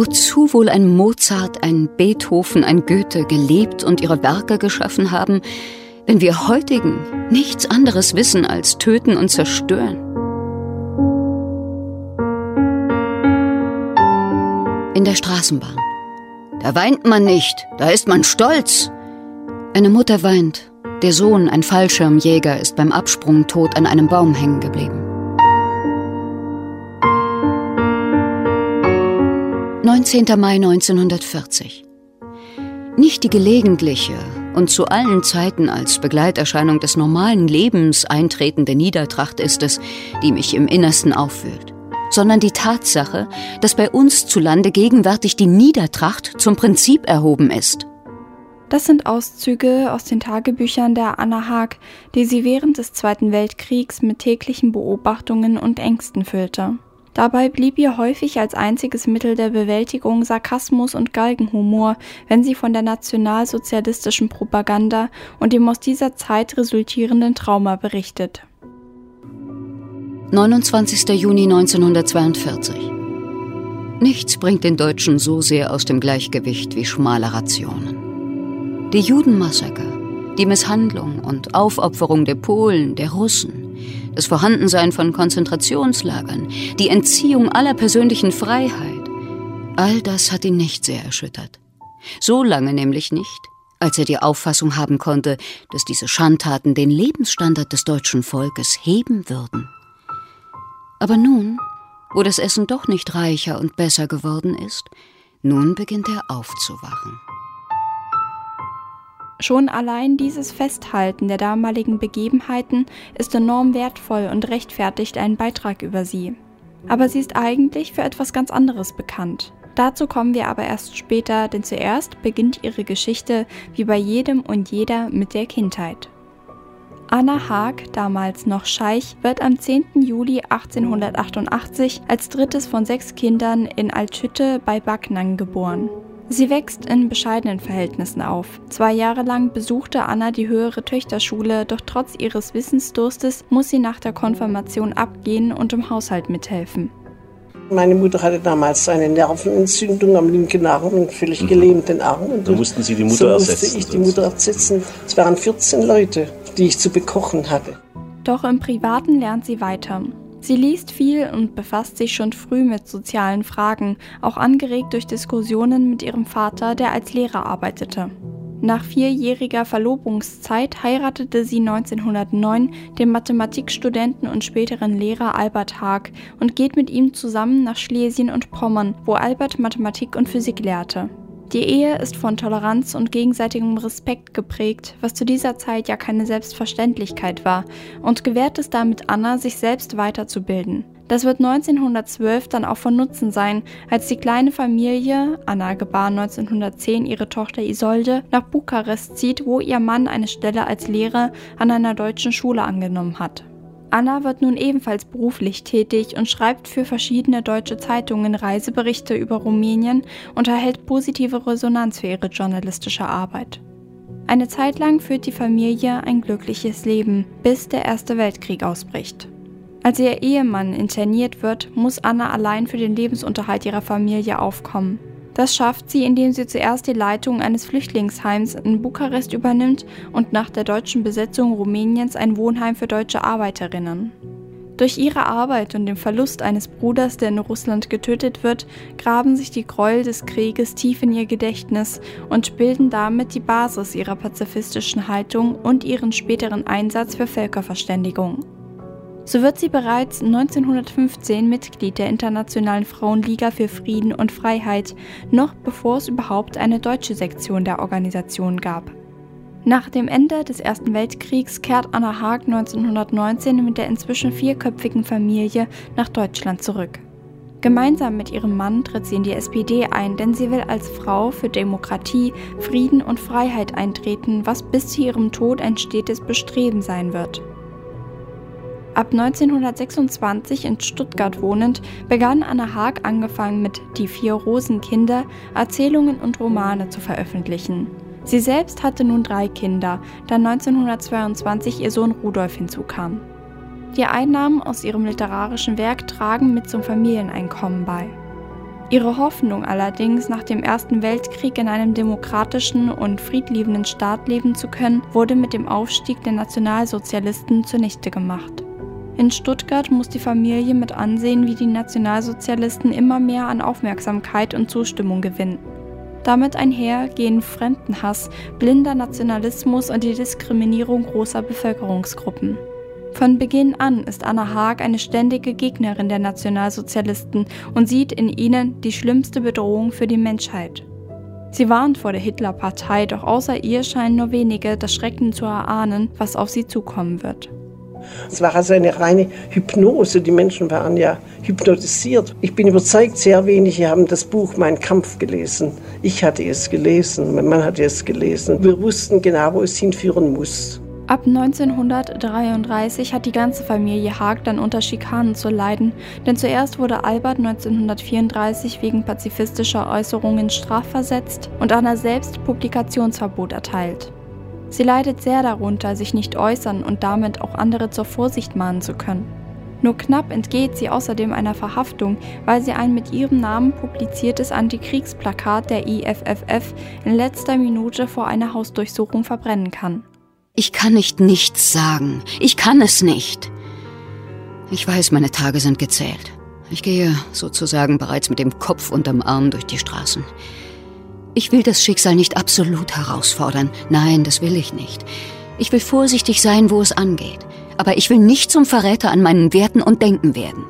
Wozu wohl ein Mozart, ein Beethoven, ein Goethe gelebt und ihre Werke geschaffen haben, wenn wir heutigen nichts anderes wissen als töten und zerstören? In der Straßenbahn. Da weint man nicht, da ist man stolz. Eine Mutter weint, der Sohn, ein Fallschirmjäger, ist beim Absprung tot an einem Baum hängen geblieben. 19. Mai 1940. Nicht die gelegentliche und zu allen Zeiten als Begleiterscheinung des normalen Lebens eintretende Niedertracht ist es, die mich im Innersten aufwühlt, sondern die Tatsache, dass bei uns zu Lande gegenwärtig die Niedertracht zum Prinzip erhoben ist. Das sind Auszüge aus den Tagebüchern der Anna Haag, die sie während des Zweiten Weltkriegs mit täglichen Beobachtungen und Ängsten füllte. Dabei blieb ihr häufig als einziges Mittel der Bewältigung Sarkasmus und Galgenhumor, wenn sie von der nationalsozialistischen Propaganda und dem aus dieser Zeit resultierenden Trauma berichtet. 29. Juni 1942 Nichts bringt den Deutschen so sehr aus dem Gleichgewicht wie schmale Rationen. Die Judenmassaker, die Misshandlung und Aufopferung der Polen, der Russen, das Vorhandensein von Konzentrationslagern, die Entziehung aller persönlichen Freiheit, all das hat ihn nicht sehr erschüttert. So lange nämlich nicht, als er die Auffassung haben konnte, dass diese Schandtaten den Lebensstandard des deutschen Volkes heben würden. Aber nun, wo das Essen doch nicht reicher und besser geworden ist, nun beginnt er aufzuwachen. Schon allein dieses Festhalten der damaligen Begebenheiten ist enorm wertvoll und rechtfertigt einen Beitrag über sie. Aber sie ist eigentlich für etwas ganz anderes bekannt. Dazu kommen wir aber erst später, denn zuerst beginnt ihre Geschichte wie bei jedem und jeder mit der Kindheit. Anna Haag, damals noch Scheich, wird am 10. Juli 1888 als drittes von sechs Kindern in Altschütte bei Backnang geboren. Sie wächst in bescheidenen Verhältnissen auf. Zwei Jahre lang besuchte Anna die höhere Töchterschule, doch trotz ihres Wissensdurstes muss sie nach der Konfirmation abgehen und im Haushalt mithelfen. Meine Mutter hatte damals eine Nervenentzündung am linken Arm und völlig mhm. gelähmten Arm. Und da mussten Sie die Mutter so ersetzen? musste ich die Mutter ersetzen. Es waren 14 Leute, die ich zu bekochen hatte. Doch im Privaten lernt sie weiter. Sie liest viel und befasst sich schon früh mit sozialen Fragen, auch angeregt durch Diskussionen mit ihrem Vater, der als Lehrer arbeitete. Nach vierjähriger Verlobungszeit heiratete sie 1909 den Mathematikstudenten und späteren Lehrer Albert Haag und geht mit ihm zusammen nach Schlesien und Pommern, wo Albert Mathematik und Physik lehrte. Die Ehe ist von Toleranz und gegenseitigem Respekt geprägt, was zu dieser Zeit ja keine Selbstverständlichkeit war, und gewährt es damit Anna, sich selbst weiterzubilden. Das wird 1912 dann auch von Nutzen sein, als die kleine Familie, Anna gebar 1910 ihre Tochter Isolde, nach Bukarest zieht, wo ihr Mann eine Stelle als Lehrer an einer deutschen Schule angenommen hat. Anna wird nun ebenfalls beruflich tätig und schreibt für verschiedene deutsche Zeitungen Reiseberichte über Rumänien und erhält positive Resonanz für ihre journalistische Arbeit. Eine Zeit lang führt die Familie ein glückliches Leben, bis der Erste Weltkrieg ausbricht. Als ihr Ehemann interniert wird, muss Anna allein für den Lebensunterhalt ihrer Familie aufkommen. Das schafft sie, indem sie zuerst die Leitung eines Flüchtlingsheims in Bukarest übernimmt und nach der deutschen Besetzung Rumäniens ein Wohnheim für deutsche Arbeiterinnen. Durch ihre Arbeit und den Verlust eines Bruders, der in Russland getötet wird, graben sich die Gräuel des Krieges tief in ihr Gedächtnis und bilden damit die Basis ihrer pazifistischen Haltung und ihren späteren Einsatz für Völkerverständigung. So wird sie bereits 1915 Mitglied der Internationalen Frauenliga für Frieden und Freiheit, noch bevor es überhaupt eine deutsche Sektion der Organisation gab. Nach dem Ende des Ersten Weltkriegs kehrt Anna Haag 1919 mit der inzwischen vierköpfigen Familie nach Deutschland zurück. Gemeinsam mit ihrem Mann tritt sie in die SPD ein, denn sie will als Frau für Demokratie, Frieden und Freiheit eintreten, was bis zu ihrem Tod ein stetes Bestreben sein wird. Ab 1926 in Stuttgart wohnend, begann Anna Haag angefangen mit Die vier Rosenkinder Erzählungen und Romane zu veröffentlichen. Sie selbst hatte nun drei Kinder, da 1922 ihr Sohn Rudolf hinzukam. Die Einnahmen aus ihrem literarischen Werk tragen mit zum Familieneinkommen bei. Ihre Hoffnung allerdings, nach dem Ersten Weltkrieg in einem demokratischen und friedliebenden Staat leben zu können, wurde mit dem Aufstieg der Nationalsozialisten zunichte gemacht. In Stuttgart muss die Familie mit ansehen, wie die Nationalsozialisten immer mehr an Aufmerksamkeit und Zustimmung gewinnen. Damit einher gehen Fremdenhass, blinder Nationalismus und die Diskriminierung großer Bevölkerungsgruppen. Von Beginn an ist Anna Haag eine ständige Gegnerin der Nationalsozialisten und sieht in ihnen die schlimmste Bedrohung für die Menschheit. Sie warnt vor der Hitlerpartei, doch außer ihr scheinen nur wenige das Schrecken zu erahnen, was auf sie zukommen wird. Es war also eine reine Hypnose. Die Menschen waren ja hypnotisiert. Ich bin überzeugt, sehr wenige haben das Buch Mein Kampf gelesen. Ich hatte es gelesen, mein Mann hatte es gelesen. Wir wussten genau, wo es hinführen muss. Ab 1933 hat die ganze Familie Haag dann unter Schikanen zu leiden, denn zuerst wurde Albert 1934 wegen pazifistischer Äußerungen strafversetzt und Anna selbst Publikationsverbot erteilt. Sie leidet sehr darunter, sich nicht äußern und damit auch andere zur Vorsicht mahnen zu können. Nur knapp entgeht sie außerdem einer Verhaftung, weil sie ein mit ihrem Namen publiziertes Antikriegsplakat der IFFF in letzter Minute vor einer Hausdurchsuchung verbrennen kann. Ich kann nicht nichts sagen. Ich kann es nicht. Ich weiß, meine Tage sind gezählt. Ich gehe sozusagen bereits mit dem Kopf unterm Arm durch die Straßen. Ich will das Schicksal nicht absolut herausfordern. Nein, das will ich nicht. Ich will vorsichtig sein, wo es angeht. Aber ich will nicht zum Verräter an meinen Werten und Denken werden.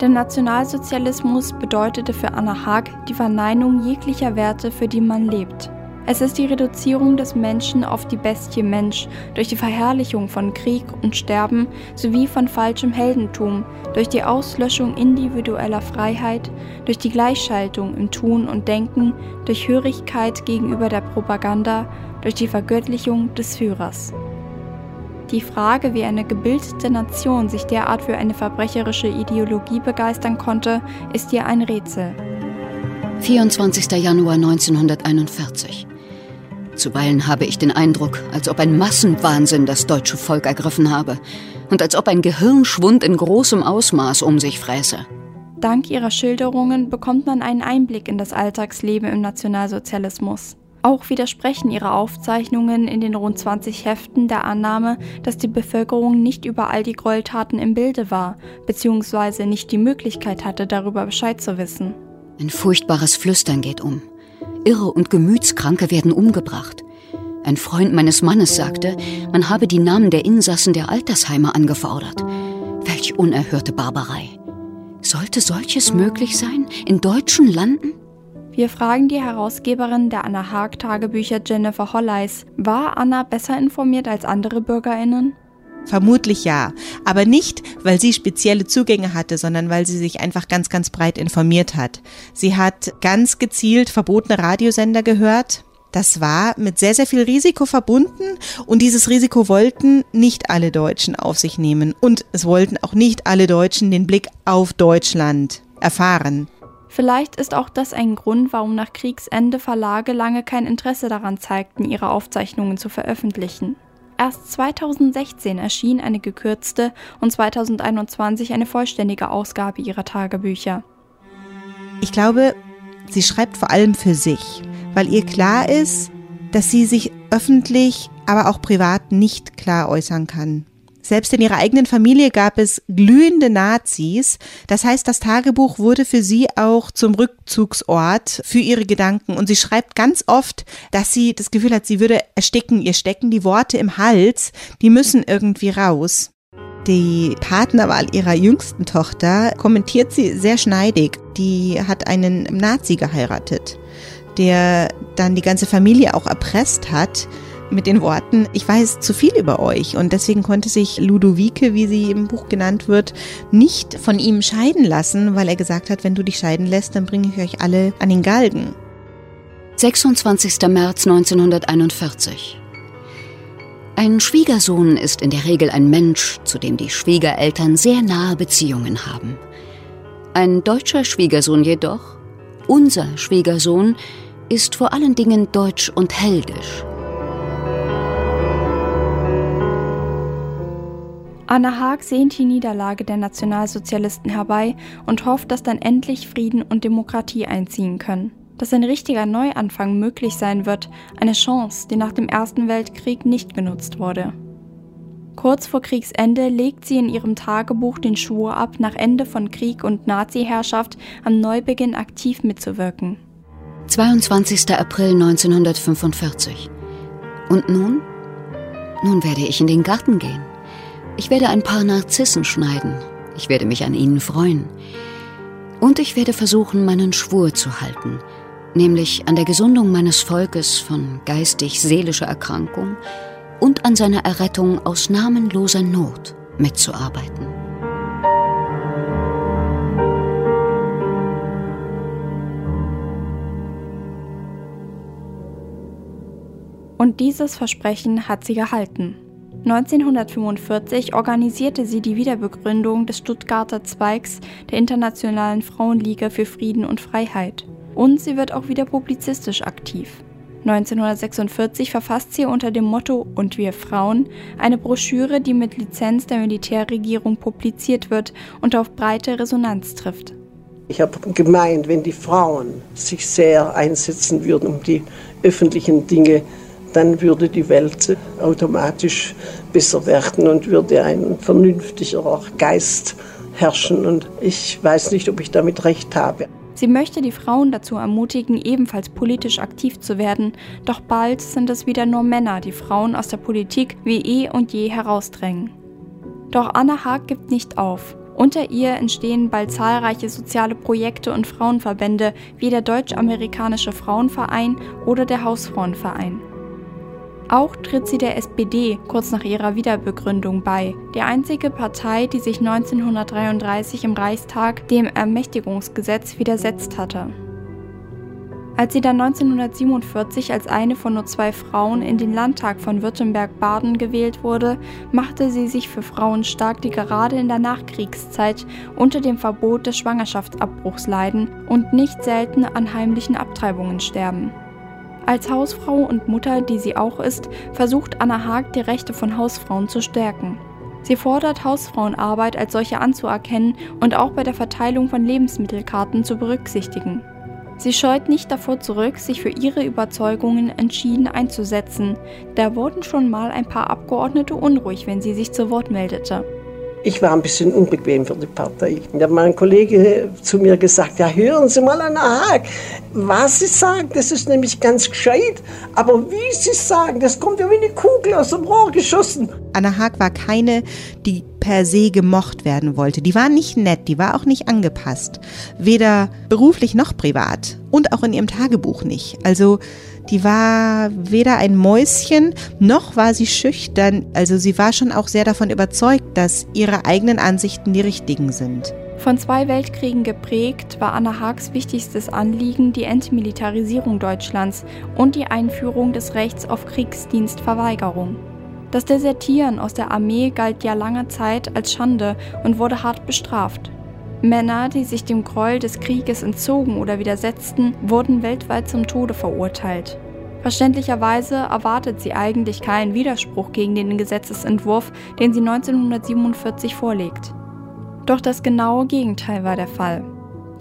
Der Nationalsozialismus bedeutete für Anna Haag die Verneinung jeglicher Werte, für die man lebt. Es ist die Reduzierung des Menschen auf die Bestie Mensch durch die Verherrlichung von Krieg und Sterben sowie von falschem Heldentum, durch die Auslöschung individueller Freiheit, durch die Gleichschaltung im Tun und Denken, durch Hörigkeit gegenüber der Propaganda, durch die Vergöttlichung des Führers. Die Frage, wie eine gebildete Nation sich derart für eine verbrecherische Ideologie begeistern konnte, ist ihr ein Rätsel. 24. Januar 1941. Zuweilen habe ich den Eindruck, als ob ein Massenwahnsinn das deutsche Volk ergriffen habe und als ob ein Gehirnschwund in großem Ausmaß um sich fräße. Dank ihrer Schilderungen bekommt man einen Einblick in das Alltagsleben im Nationalsozialismus. Auch widersprechen ihre Aufzeichnungen in den rund 20 Heften der Annahme, dass die Bevölkerung nicht über all die Gräueltaten im Bilde war, beziehungsweise nicht die Möglichkeit hatte, darüber Bescheid zu wissen. Ein furchtbares Flüstern geht um. Irre und Gemütskranke werden umgebracht. Ein Freund meines Mannes sagte, man habe die Namen der Insassen der Altersheime angefordert. Welch unerhörte Barbarei. Sollte solches möglich sein in deutschen Landen? Wir fragen die Herausgeberin der Anna Haag Tagebücher Jennifer Holleis, war Anna besser informiert als andere Bürgerinnen? Vermutlich ja, aber nicht, weil sie spezielle Zugänge hatte, sondern weil sie sich einfach ganz, ganz breit informiert hat. Sie hat ganz gezielt verbotene Radiosender gehört. Das war mit sehr, sehr viel Risiko verbunden und dieses Risiko wollten nicht alle Deutschen auf sich nehmen und es wollten auch nicht alle Deutschen den Blick auf Deutschland erfahren. Vielleicht ist auch das ein Grund, warum nach Kriegsende Verlage lange kein Interesse daran zeigten, ihre Aufzeichnungen zu veröffentlichen. Erst 2016 erschien eine gekürzte und 2021 eine vollständige Ausgabe ihrer Tagebücher. Ich glaube, sie schreibt vor allem für sich, weil ihr klar ist, dass sie sich öffentlich, aber auch privat nicht klar äußern kann. Selbst in ihrer eigenen Familie gab es glühende Nazis. Das heißt, das Tagebuch wurde für sie auch zum Rückzugsort für ihre Gedanken. Und sie schreibt ganz oft, dass sie das Gefühl hat, sie würde ersticken. Ihr stecken die Worte im Hals. Die müssen irgendwie raus. Die Partnerwahl ihrer jüngsten Tochter kommentiert sie sehr schneidig. Die hat einen Nazi geheiratet, der dann die ganze Familie auch erpresst hat mit den Worten, ich weiß zu viel über euch und deswegen konnte sich Ludovike, wie sie im Buch genannt wird, nicht von ihm scheiden lassen, weil er gesagt hat, wenn du dich scheiden lässt, dann bringe ich euch alle an den Galgen. 26. März 1941. Ein Schwiegersohn ist in der Regel ein Mensch, zu dem die Schwiegereltern sehr nahe Beziehungen haben. Ein deutscher Schwiegersohn jedoch, unser Schwiegersohn, ist vor allen Dingen deutsch und heldisch. Anna Haag sehnt die Niederlage der Nationalsozialisten herbei und hofft, dass dann endlich Frieden und Demokratie einziehen können. Dass ein richtiger Neuanfang möglich sein wird, eine Chance, die nach dem Ersten Weltkrieg nicht genutzt wurde. Kurz vor Kriegsende legt sie in ihrem Tagebuch den Schwur ab, nach Ende von Krieg und Nazi-Herrschaft am Neubeginn aktiv mitzuwirken. 22. April 1945. Und nun? Nun werde ich in den Garten gehen. Ich werde ein paar Narzissen schneiden. Ich werde mich an ihnen freuen. Und ich werde versuchen, meinen Schwur zu halten, nämlich an der Gesundung meines Volkes von geistig-seelischer Erkrankung und an seiner Errettung aus namenloser Not mitzuarbeiten. Und dieses Versprechen hat sie gehalten. 1945 organisierte sie die Wiederbegründung des Stuttgarter Zweigs der Internationalen Frauenliga für Frieden und Freiheit. Und sie wird auch wieder publizistisch aktiv. 1946 verfasst sie unter dem Motto Und wir Frauen eine Broschüre, die mit Lizenz der Militärregierung publiziert wird und auf breite Resonanz trifft. Ich habe gemeint, wenn die Frauen sich sehr einsetzen würden, um die öffentlichen Dinge dann würde die Welt automatisch besser werden und würde ein vernünftigerer Geist herrschen. Und ich weiß nicht, ob ich damit recht habe. Sie möchte die Frauen dazu ermutigen, ebenfalls politisch aktiv zu werden, doch bald sind es wieder nur Männer, die Frauen aus der Politik wie eh und je herausdrängen. Doch Anna Haag gibt nicht auf. Unter ihr entstehen bald zahlreiche soziale Projekte und Frauenverbände wie der Deutsch-Amerikanische Frauenverein oder der Hausfrauenverein. Auch tritt sie der SPD kurz nach ihrer Wiederbegründung bei, der einzige Partei, die sich 1933 im Reichstag dem Ermächtigungsgesetz widersetzt hatte. Als sie dann 1947 als eine von nur zwei Frauen in den Landtag von Württemberg-Baden gewählt wurde, machte sie sich für Frauen stark, die gerade in der Nachkriegszeit unter dem Verbot des Schwangerschaftsabbruchs leiden und nicht selten an heimlichen Abtreibungen sterben. Als Hausfrau und Mutter, die sie auch ist, versucht Anna Haag, die Rechte von Hausfrauen zu stärken. Sie fordert, Hausfrauenarbeit als solche anzuerkennen und auch bei der Verteilung von Lebensmittelkarten zu berücksichtigen. Sie scheut nicht davor zurück, sich für ihre Überzeugungen entschieden einzusetzen. Da wurden schon mal ein paar Abgeordnete unruhig, wenn sie sich zu Wort meldete. Ich war ein bisschen unbequem für die Partei. Da hat mein Kollege zu mir gesagt, ja hören Sie mal an Haag, was Sie sagen, das ist nämlich ganz gescheit, aber wie Sie sagen, das kommt ja wie eine Kugel aus dem Rohr geschossen. Anna Haag war keine, die per se gemocht werden wollte. Die war nicht nett, die war auch nicht angepasst. Weder beruflich noch privat. Und auch in ihrem Tagebuch nicht. Also die war weder ein Mäuschen, noch war sie schüchtern. Also sie war schon auch sehr davon überzeugt, dass ihre eigenen Ansichten die richtigen sind. Von zwei Weltkriegen geprägt war Anna Haags wichtigstes Anliegen die Entmilitarisierung Deutschlands und die Einführung des Rechts auf Kriegsdienstverweigerung. Das Desertieren aus der Armee galt ja lange Zeit als Schande und wurde hart bestraft. Männer, die sich dem Gräuel des Krieges entzogen oder widersetzten, wurden weltweit zum Tode verurteilt. Verständlicherweise erwartet sie eigentlich keinen Widerspruch gegen den Gesetzesentwurf, den sie 1947 vorlegt. Doch das genaue Gegenteil war der Fall.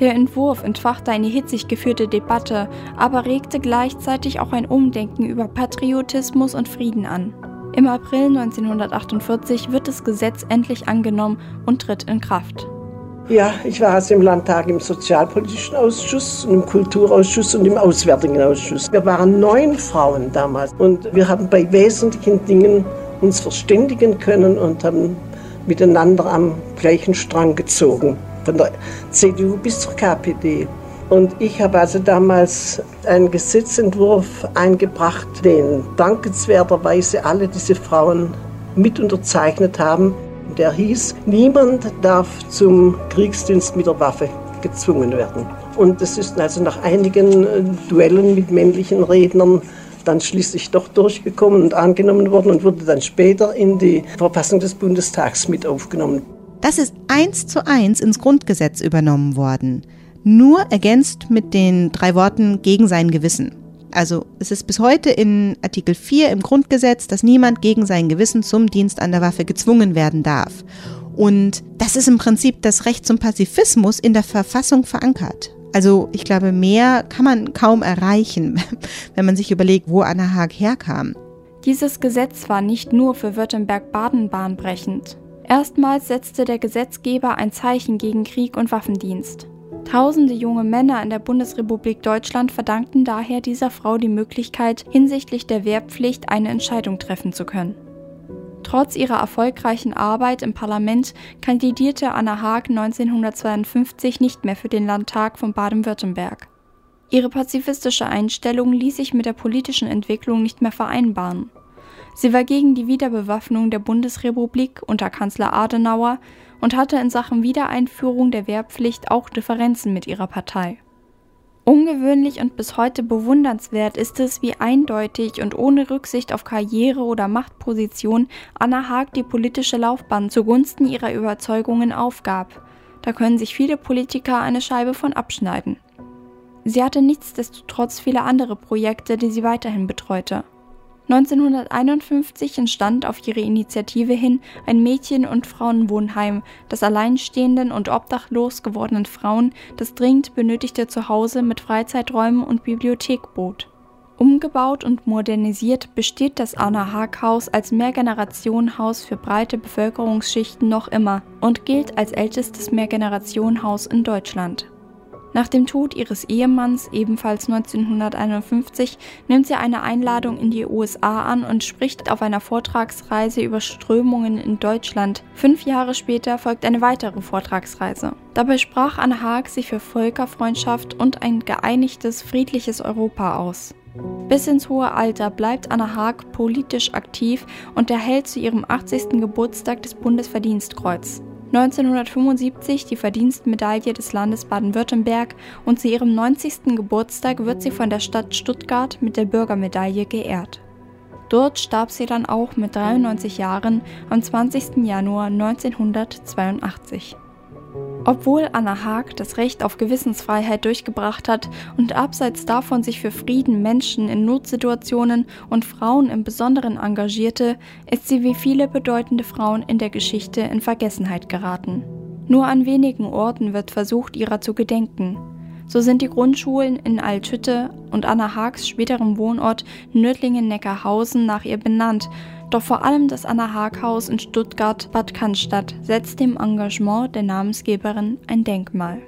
Der Entwurf entfachte eine hitzig geführte Debatte, aber regte gleichzeitig auch ein Umdenken über Patriotismus und Frieden an. Im April 1948 wird das Gesetz endlich angenommen und tritt in Kraft. Ja, ich war also im Landtag im Sozialpolitischen Ausschuss, im Kulturausschuss und im Auswärtigen Ausschuss. Wir waren neun Frauen damals und wir haben bei wesentlichen Dingen uns verständigen können und haben miteinander am gleichen Strang gezogen, von der CDU bis zur KPD. Und ich habe also damals einen Gesetzentwurf eingebracht, den dankenswerterweise alle diese Frauen mit unterzeichnet haben der hieß, niemand darf zum Kriegsdienst mit der Waffe gezwungen werden. Und das ist also nach einigen äh, Duellen mit männlichen Rednern dann schließlich doch durchgekommen und angenommen worden und wurde dann später in die Verfassung des Bundestags mit aufgenommen. Das ist eins zu eins ins Grundgesetz übernommen worden, nur ergänzt mit den drei Worten gegen sein Gewissen. Also es ist bis heute in Artikel 4 im Grundgesetz, dass niemand gegen sein Gewissen zum Dienst an der Waffe gezwungen werden darf. Und das ist im Prinzip das Recht zum Pazifismus in der Verfassung verankert. Also ich glaube, mehr kann man kaum erreichen, wenn man sich überlegt, wo Anna Haag herkam. Dieses Gesetz war nicht nur für Württemberg-Baden bahnbrechend. Erstmals setzte der Gesetzgeber ein Zeichen gegen Krieg und Waffendienst. Tausende junge Männer in der Bundesrepublik Deutschland verdankten daher dieser Frau die Möglichkeit, hinsichtlich der Wehrpflicht eine Entscheidung treffen zu können. Trotz ihrer erfolgreichen Arbeit im Parlament kandidierte Anna Haag 1952 nicht mehr für den Landtag von Baden-Württemberg. Ihre pazifistische Einstellung ließ sich mit der politischen Entwicklung nicht mehr vereinbaren. Sie war gegen die Wiederbewaffnung der Bundesrepublik unter Kanzler Adenauer und hatte in Sachen Wiedereinführung der Wehrpflicht auch Differenzen mit ihrer Partei. Ungewöhnlich und bis heute bewundernswert ist es, wie eindeutig und ohne Rücksicht auf Karriere oder Machtposition Anna Haag die politische Laufbahn zugunsten ihrer Überzeugungen aufgab. Da können sich viele Politiker eine Scheibe von abschneiden. Sie hatte nichtsdestotrotz viele andere Projekte, die sie weiterhin betreute. 1951 entstand auf ihre Initiative hin ein Mädchen- und Frauenwohnheim, das alleinstehenden und obdachlos gewordenen Frauen das dringend benötigte Zuhause mit Freizeiträumen und Bibliothek bot. Umgebaut und modernisiert besteht das Anna Haag Haus als Mehrgenerationenhaus für breite Bevölkerungsschichten noch immer und gilt als ältestes Mehrgenerationenhaus in Deutschland. Nach dem Tod ihres Ehemanns, ebenfalls 1951, nimmt sie eine Einladung in die USA an und spricht auf einer Vortragsreise über Strömungen in Deutschland. Fünf Jahre später folgt eine weitere Vortragsreise. Dabei sprach Anne Haag sich für Völkerfreundschaft und ein geeinigtes, friedliches Europa aus. Bis ins hohe Alter bleibt Anna Haag politisch aktiv und erhält zu ihrem 80. Geburtstag das Bundesverdienstkreuz. 1975 die Verdienstmedaille des Landes Baden-Württemberg und zu ihrem 90. Geburtstag wird sie von der Stadt Stuttgart mit der Bürgermedaille geehrt. Dort starb sie dann auch mit 93 Jahren am 20. Januar 1982. Obwohl Anna Haag das Recht auf Gewissensfreiheit durchgebracht hat und abseits davon sich für Frieden, Menschen in Notsituationen und Frauen im Besonderen engagierte, ist sie wie viele bedeutende Frauen in der Geschichte in Vergessenheit geraten. Nur an wenigen Orten wird versucht, ihrer zu gedenken. So sind die Grundschulen in Altschütte und Anna Haags späterem Wohnort Nördlingen-Neckarhausen nach ihr benannt doch vor allem das Anna-Haag-Haus in Stuttgart-Bad Cannstatt setzt dem Engagement der Namensgeberin ein Denkmal.